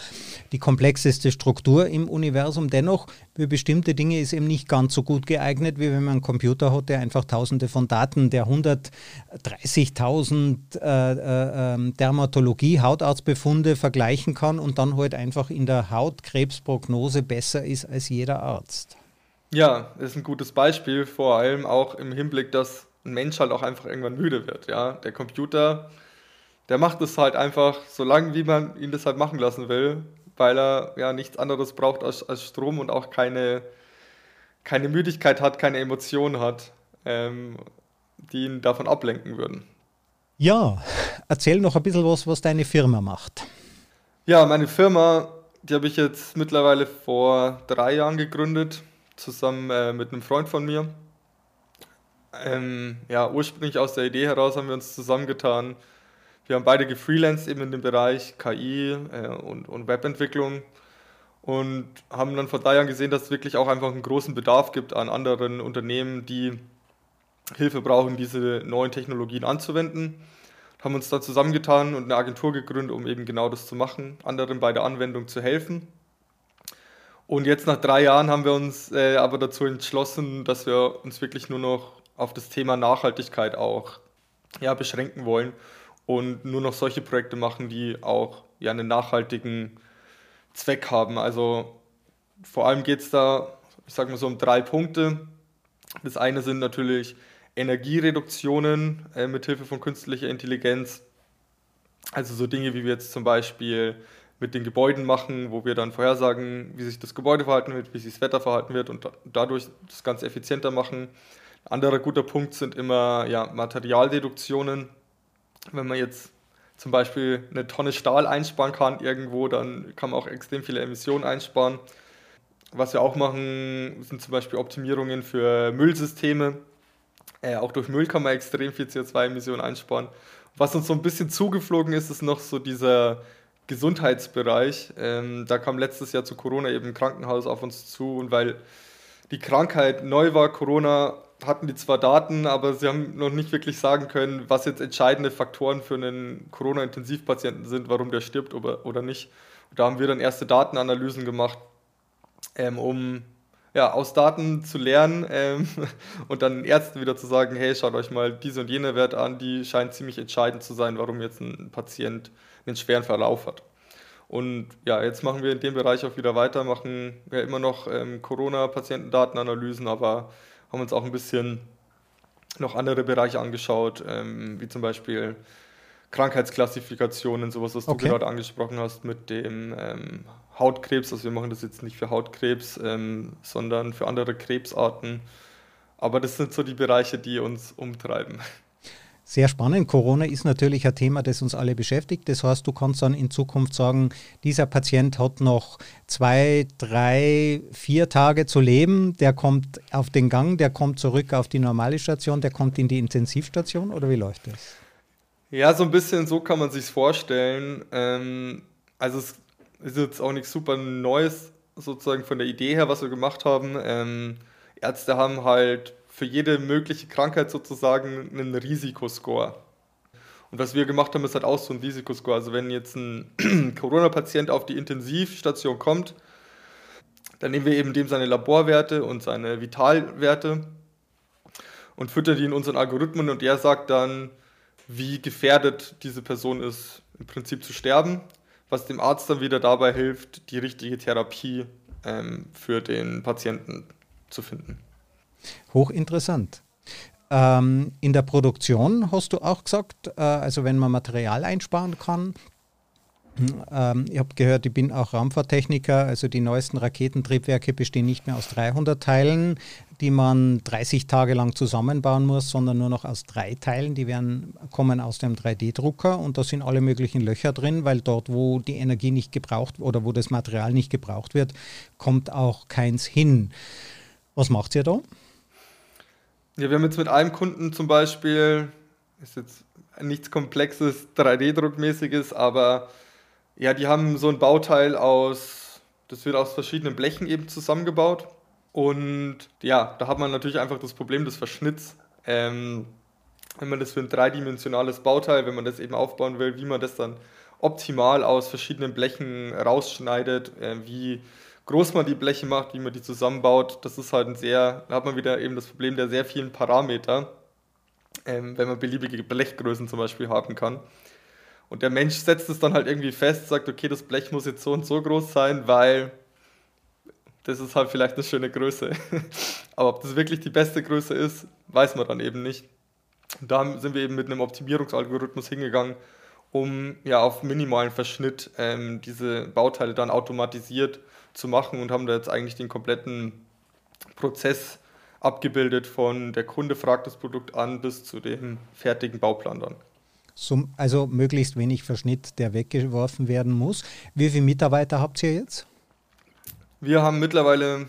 die komplexeste Struktur im Universum. Dennoch, für bestimmte Dinge ist eben nicht ganz so gut geeignet, wie wenn man einen Computer hat, der einfach tausende von Daten, der 130.000 äh, äh, ähm, Dermatologie, Hautarztbefunde vergleichen kann und dann halt einfach in der Hautkrebsprognose besser ist als jeder Arzt. Ja, ist ein gutes Beispiel, vor allem auch im Hinblick, dass ein Mensch halt auch einfach irgendwann müde wird. Ja, der Computer, der macht es halt einfach so lange, wie man ihn das halt machen lassen will, weil er ja nichts anderes braucht als, als Strom und auch keine, keine Müdigkeit hat, keine Emotionen hat, ähm, die ihn davon ablenken würden. Ja, erzähl noch ein bisschen was, was deine Firma macht. Ja, meine Firma, die habe ich jetzt mittlerweile vor drei Jahren gegründet zusammen äh, mit einem Freund von mir. Ähm, ja, ursprünglich aus der Idee heraus haben wir uns zusammengetan. Wir haben beide gefreelanced eben in dem Bereich KI äh, und, und Webentwicklung und haben dann vor drei Jahren gesehen, dass es wirklich auch einfach einen großen Bedarf gibt an anderen Unternehmen, die Hilfe brauchen, diese neuen Technologien anzuwenden. Haben uns dann zusammengetan und eine Agentur gegründet, um eben genau das zu machen, anderen bei der Anwendung zu helfen. Und jetzt nach drei Jahren haben wir uns äh, aber dazu entschlossen, dass wir uns wirklich nur noch auf das Thema Nachhaltigkeit auch ja, beschränken wollen und nur noch solche Projekte machen, die auch ja, einen nachhaltigen Zweck haben. Also vor allem geht es da, ich sage mal so, um drei Punkte. Das eine sind natürlich Energiereduktionen äh, mit Hilfe von künstlicher Intelligenz. Also so Dinge wie wir jetzt zum Beispiel mit den Gebäuden machen, wo wir dann vorhersagen, wie sich das Gebäude verhalten wird, wie sich das Wetter verhalten wird und dadurch das Ganze effizienter machen. Ein anderer guter Punkt sind immer ja, Materialdeduktionen. Wenn man jetzt zum Beispiel eine Tonne Stahl einsparen kann irgendwo, dann kann man auch extrem viele Emissionen einsparen. Was wir auch machen, sind zum Beispiel Optimierungen für Müllsysteme. Äh, auch durch Müll kann man extrem viel CO2-Emissionen einsparen. Was uns so ein bisschen zugeflogen ist, ist noch so dieser Gesundheitsbereich. Ähm, da kam letztes Jahr zu Corona eben ein Krankenhaus auf uns zu und weil die Krankheit neu war, Corona, hatten die zwar Daten, aber sie haben noch nicht wirklich sagen können, was jetzt entscheidende Faktoren für einen Corona-Intensivpatienten sind, warum der stirbt oder, nicht. Und da haben wir dann erste Datenanalysen gemacht, ähm, um ja, aus Daten zu lernen ähm, *laughs* und dann Ärzten wieder zu sagen, hey, schaut euch mal diese und jene Werte an, die scheinen ziemlich entscheidend zu sein, warum jetzt ein Patient einen schweren Verlauf hat. Und ja, jetzt machen wir in dem Bereich auch wieder weiter, machen ja immer noch ähm, Corona-Patientendatenanalysen, aber haben uns auch ein bisschen noch andere Bereiche angeschaut, ähm, wie zum Beispiel Krankheitsklassifikationen, sowas, was okay. du gerade angesprochen hast mit dem ähm, Hautkrebs. Also wir machen das jetzt nicht für Hautkrebs, ähm, sondern für andere Krebsarten. Aber das sind so die Bereiche, die uns umtreiben. Sehr spannend. Corona ist natürlich ein Thema, das uns alle beschäftigt. Das heißt, du kannst dann in Zukunft sagen, dieser Patient hat noch zwei, drei, vier Tage zu leben. Der kommt auf den Gang, der kommt zurück auf die normale Station, der kommt in die Intensivstation oder wie läuft das? Ja, so ein bisschen so kann man sich vorstellen. Ähm, also es ist jetzt auch nichts super Neues sozusagen von der Idee her, was wir gemacht haben. Ähm, Ärzte haben halt für jede mögliche Krankheit sozusagen einen Risikoscore. Und was wir gemacht haben, ist halt auch so ein Risikoscore. Also wenn jetzt ein *clears throat* Corona-Patient auf die Intensivstation kommt, dann nehmen wir eben dem seine Laborwerte und seine Vitalwerte und füttern die in unseren Algorithmen und der sagt dann, wie gefährdet diese Person ist, im Prinzip zu sterben, was dem Arzt dann wieder dabei hilft, die richtige Therapie ähm, für den Patienten zu finden. Hochinteressant. Ähm, in der Produktion hast du auch gesagt, äh, also wenn man Material einsparen kann, ähm, ich habe gehört, ich bin auch Raumfahrttechniker, also die neuesten Raketentriebwerke bestehen nicht mehr aus 300 Teilen, die man 30 Tage lang zusammenbauen muss, sondern nur noch aus drei Teilen. Die werden, kommen aus dem 3D-Drucker und da sind alle möglichen Löcher drin, weil dort, wo die Energie nicht gebraucht oder wo das Material nicht gebraucht wird, kommt auch keins hin. Was macht ihr da? Ja, wir haben jetzt mit einem Kunden zum Beispiel, ist jetzt nichts Komplexes, 3D-Druckmäßiges, aber ja, die haben so ein Bauteil aus, das wird aus verschiedenen Blechen eben zusammengebaut. Und ja, da hat man natürlich einfach das Problem des Verschnitts. Ähm, wenn man das für ein dreidimensionales Bauteil, wenn man das eben aufbauen will, wie man das dann optimal aus verschiedenen Blechen rausschneidet, äh, wie groß man die Bleche macht, wie man die zusammenbaut, das ist halt ein sehr, da hat man wieder eben das Problem der sehr vielen Parameter, ähm, wenn man beliebige Blechgrößen zum Beispiel haben kann. Und der Mensch setzt es dann halt irgendwie fest, sagt, okay, das Blech muss jetzt so und so groß sein, weil das ist halt vielleicht eine schöne Größe. *laughs* Aber ob das wirklich die beste Größe ist, weiß man dann eben nicht. Und da sind wir eben mit einem Optimierungsalgorithmus hingegangen, um ja auf minimalen Verschnitt ähm, diese Bauteile dann automatisiert zu machen und haben da jetzt eigentlich den kompletten Prozess abgebildet von der Kunde fragt das Produkt an bis zu dem fertigen Bauplan dann. So, also möglichst wenig Verschnitt, der weggeworfen werden muss. Wie viele Mitarbeiter habt ihr jetzt? Wir haben mittlerweile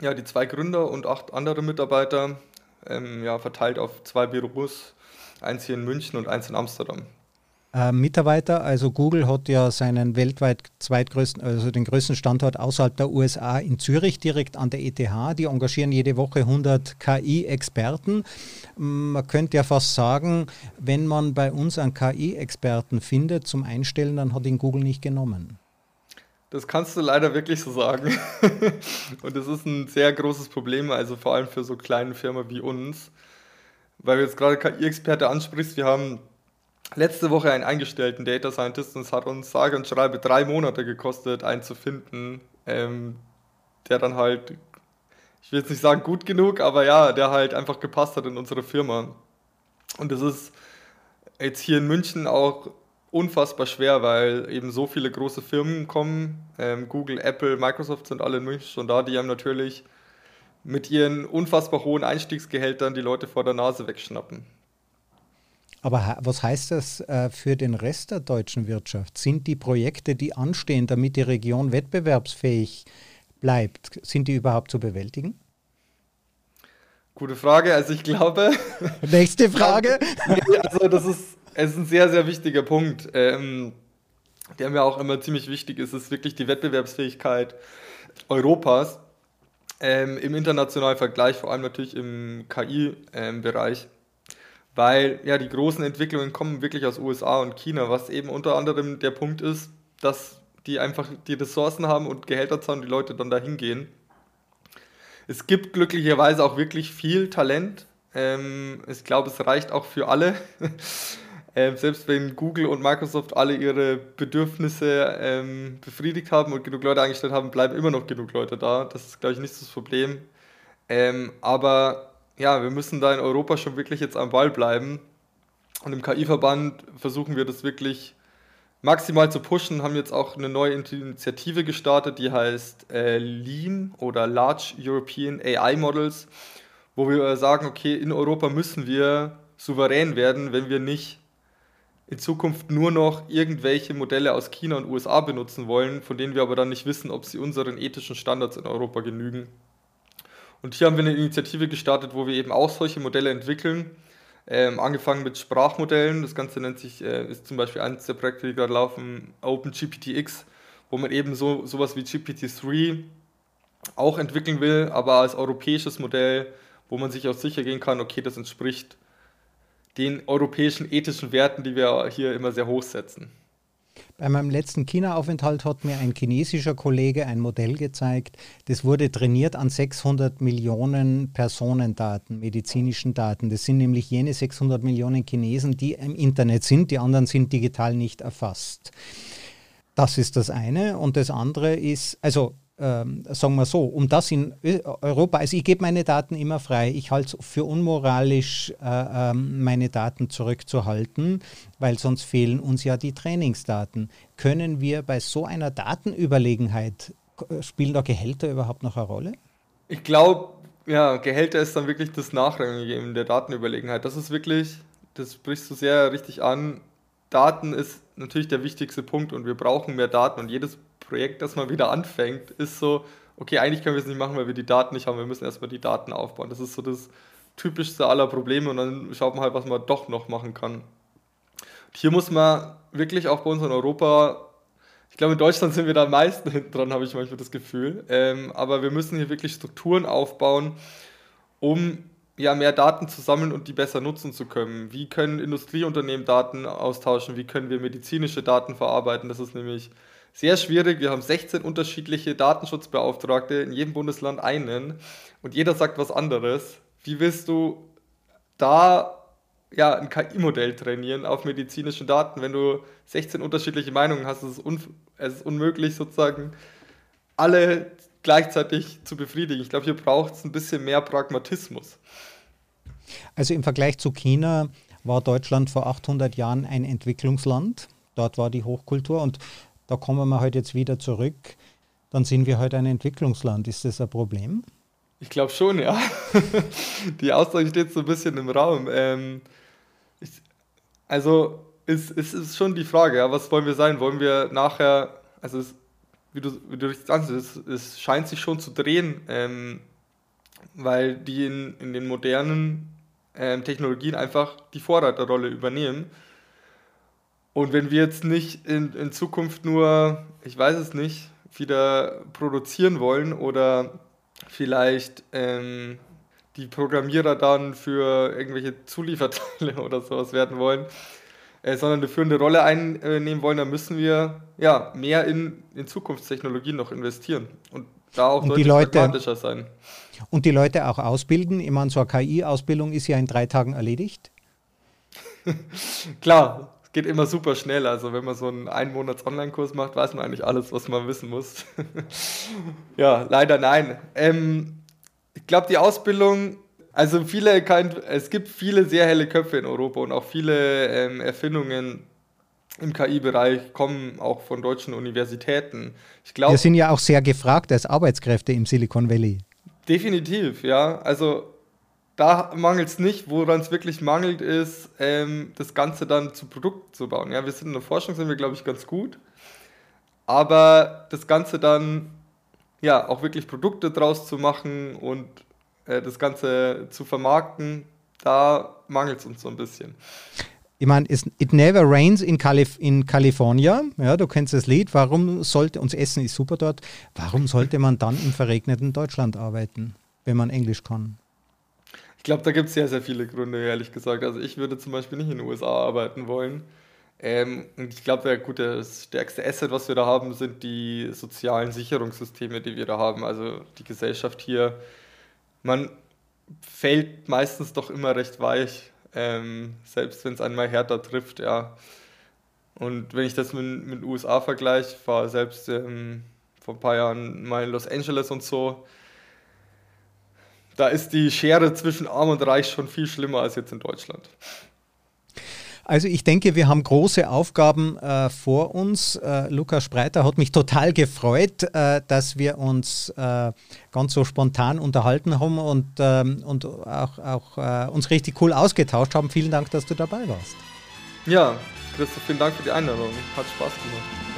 ja, die zwei Gründer und acht andere Mitarbeiter ähm, ja, verteilt auf zwei Büros, eins hier in München und eins in Amsterdam äh, Mitarbeiter. Also Google hat ja seinen weltweit zweitgrößten, also den größten Standort außerhalb der USA in Zürich, direkt an der ETH. Die engagieren jede Woche 100 KI-Experten. Man könnte ja fast sagen, wenn man bei uns einen KI-Experten findet zum Einstellen, dann hat ihn Google nicht genommen. Das kannst du leider wirklich so sagen. *laughs* Und das ist ein sehr großes Problem, also vor allem für so kleine Firmen wie uns. Weil du jetzt gerade KI-Experte ansprichst, wir haben letzte Woche einen eingestellten Data Scientist und es hat uns sage und schreibe drei Monate gekostet, einen zu finden, ähm, der dann halt, ich will jetzt nicht sagen gut genug, aber ja, der halt einfach gepasst hat in unsere Firma. Und das ist jetzt hier in München auch unfassbar schwer, weil eben so viele große Firmen kommen. Ähm, Google, Apple, Microsoft sind alle in München schon da. Die haben natürlich mit ihren unfassbar hohen Einstiegsgehältern die Leute vor der Nase wegschnappen. Aber was heißt das äh, für den Rest der deutschen Wirtschaft? Sind die Projekte, die anstehen, damit die Region wettbewerbsfähig bleibt, sind die überhaupt zu bewältigen? Gute Frage. Also ich glaube. *laughs* Nächste Frage. also das ist, es ist ein sehr, sehr wichtiger Punkt, ähm, der mir auch immer ziemlich wichtig ist. Es ist wirklich die Wettbewerbsfähigkeit Europas ähm, im internationalen Vergleich, vor allem natürlich im KI-Bereich. Weil ja die großen Entwicklungen kommen wirklich aus USA und China, was eben unter anderem der Punkt ist, dass die einfach die Ressourcen haben und Gehälter zahlen, die Leute dann dahin gehen. Es gibt glücklicherweise auch wirklich viel Talent. Ähm, ich glaube, es reicht auch für alle. *laughs* ähm, selbst wenn Google und Microsoft alle ihre Bedürfnisse ähm, befriedigt haben und genug Leute eingestellt haben, bleiben immer noch genug Leute da. Das ist, glaube ich, nicht das Problem. Ähm, aber ja, wir müssen da in Europa schon wirklich jetzt am Ball bleiben. Und im KI-Verband versuchen wir das wirklich maximal zu pushen, haben jetzt auch eine neue Initiative gestartet, die heißt äh, Lean oder Large European AI Models, wo wir sagen, okay, in Europa müssen wir souverän werden, wenn wir nicht in Zukunft nur noch irgendwelche Modelle aus China und USA benutzen wollen, von denen wir aber dann nicht wissen, ob sie unseren ethischen Standards in Europa genügen. Und hier haben wir eine Initiative gestartet, wo wir eben auch solche Modelle entwickeln ähm, angefangen mit Sprachmodellen. Das Ganze nennt sich, äh, ist zum Beispiel eines der Projekte, die gerade laufen, OpenGPTX, wo man eben so sowas wie GPT-3 auch entwickeln will, aber als europäisches Modell, wo man sich auch sicher gehen kann, okay, das entspricht den europäischen ethischen Werten, die wir hier immer sehr hoch setzen. Bei meinem letzten China-Aufenthalt hat mir ein chinesischer Kollege ein Modell gezeigt, das wurde trainiert an 600 Millionen Personendaten, medizinischen Daten. Das sind nämlich jene 600 Millionen Chinesen, die im Internet sind, die anderen sind digital nicht erfasst. Das ist das eine. Und das andere ist, also ähm, sagen wir so, um das in Europa, also ich gebe meine Daten immer frei, ich halte es für unmoralisch, äh, äh, meine Daten zurückzuhalten, weil sonst fehlen uns ja die Trainingsdaten. Können wir bei so einer Datenüberlegenheit, spielen da Gehälter überhaupt noch eine Rolle? Ich glaube, ja, Gehälter ist dann wirklich das Nachrangige in der Datenüberlegenheit. Das ist wirklich, das sprichst du sehr richtig an. Daten ist natürlich der wichtigste Punkt und wir brauchen mehr Daten und jedes Projekt, das mal wieder anfängt, ist so, okay, eigentlich können wir es nicht machen, weil wir die Daten nicht haben, wir müssen erstmal die Daten aufbauen. Das ist so das typischste aller Probleme und dann schaut man halt, was man doch noch machen kann. Und hier muss man wirklich auch bei uns in Europa, ich glaube in Deutschland sind wir da am meisten *laughs* hinten dran, habe ich manchmal das Gefühl, ähm, aber wir müssen hier wirklich Strukturen aufbauen, um ja, mehr Daten zu sammeln und die besser nutzen zu können. Wie können Industrieunternehmen Daten austauschen? Wie können wir medizinische Daten verarbeiten? Das ist nämlich sehr schwierig. Wir haben 16 unterschiedliche Datenschutzbeauftragte, in jedem Bundesland einen und jeder sagt was anderes. Wie willst du da ja, ein KI-Modell trainieren auf medizinischen Daten, wenn du 16 unterschiedliche Meinungen hast? Es ist, es ist unmöglich, sozusagen alle gleichzeitig zu befriedigen. Ich glaube, hier braucht es ein bisschen mehr Pragmatismus. Also im Vergleich zu China war Deutschland vor 800 Jahren ein Entwicklungsland. Dort war die Hochkultur und da kommen wir halt jetzt wieder zurück, dann sind wir halt ein Entwicklungsland. Ist das ein Problem? Ich glaube schon, ja. *laughs* Die Aussage steht so ein bisschen im Raum. Ähm, ich, also es, es ist schon die Frage, ja, was wollen wir sein? Wollen wir nachher, also es, wie du, wie du richtig sagst, es, es scheint sich schon zu drehen, ähm, weil die in, in den modernen ähm, Technologien einfach die Vorreiterrolle übernehmen. Und wenn wir jetzt nicht in, in Zukunft nur, ich weiß es nicht, wieder produzieren wollen oder vielleicht ähm, die Programmierer dann für irgendwelche Zulieferteile *laughs* oder sowas werden wollen, äh, sondern eine führende Rolle einnehmen wollen, dann müssen wir ja mehr in, in Zukunftstechnologien noch investieren und da auch und deutlich pragmatischer sein. Und die Leute auch ausbilden. Ich meine, so eine KI-Ausbildung ist ja in drei Tagen erledigt. *laughs* Klar, es geht immer super schnell. Also wenn man so einen Ein-Monats-Online-Kurs macht, weiß man eigentlich alles, was man wissen muss. *laughs* ja, leider nein. Ähm, ich glaube, die Ausbildung, also viele, es gibt viele sehr helle Köpfe in Europa und auch viele ähm, Erfindungen im KI-Bereich kommen auch von deutschen Universitäten. Ich glaub, Wir sind ja auch sehr gefragt als Arbeitskräfte im Silicon Valley. Definitiv, ja. Also da mangelt es nicht. Woran es wirklich mangelt, ist, ähm, das Ganze dann zu Produkt zu bauen. Ja, wir sind in der Forschung, sind wir, glaube ich, ganz gut. Aber das Ganze dann ja, auch wirklich Produkte draus zu machen und äh, das Ganze zu vermarkten, da mangelt es uns so ein bisschen. Ich meine, It Never Rains in, Calif in California. Ja, du kennst das Lied. Warum sollte, uns Essen ist super dort. Warum sollte man dann im verregneten Deutschland arbeiten, wenn man Englisch kann? Ich glaube, da gibt es sehr, sehr viele Gründe, ehrlich gesagt. Also ich würde zum Beispiel nicht in den USA arbeiten wollen. Ähm, und ich glaube, gut, das stärkste Asset, was wir da haben, sind die sozialen Sicherungssysteme, die wir da haben. Also die Gesellschaft hier. Man fällt meistens doch immer recht weich ähm, selbst wenn es einmal härter trifft, ja. Und wenn ich das mit, mit USA vergleiche, war selbst ähm, vor ein paar Jahren mal in Los Angeles und so, da ist die Schere zwischen Arm und Reich schon viel schlimmer als jetzt in Deutschland. Also ich denke, wir haben große Aufgaben äh, vor uns. Äh, Lukas Spreiter hat mich total gefreut, äh, dass wir uns äh, ganz so spontan unterhalten haben und, ähm, und auch, auch äh, uns richtig cool ausgetauscht haben. Vielen Dank, dass du dabei warst. Ja, Christoph, vielen Dank für die Einladung. Hat Spaß gemacht.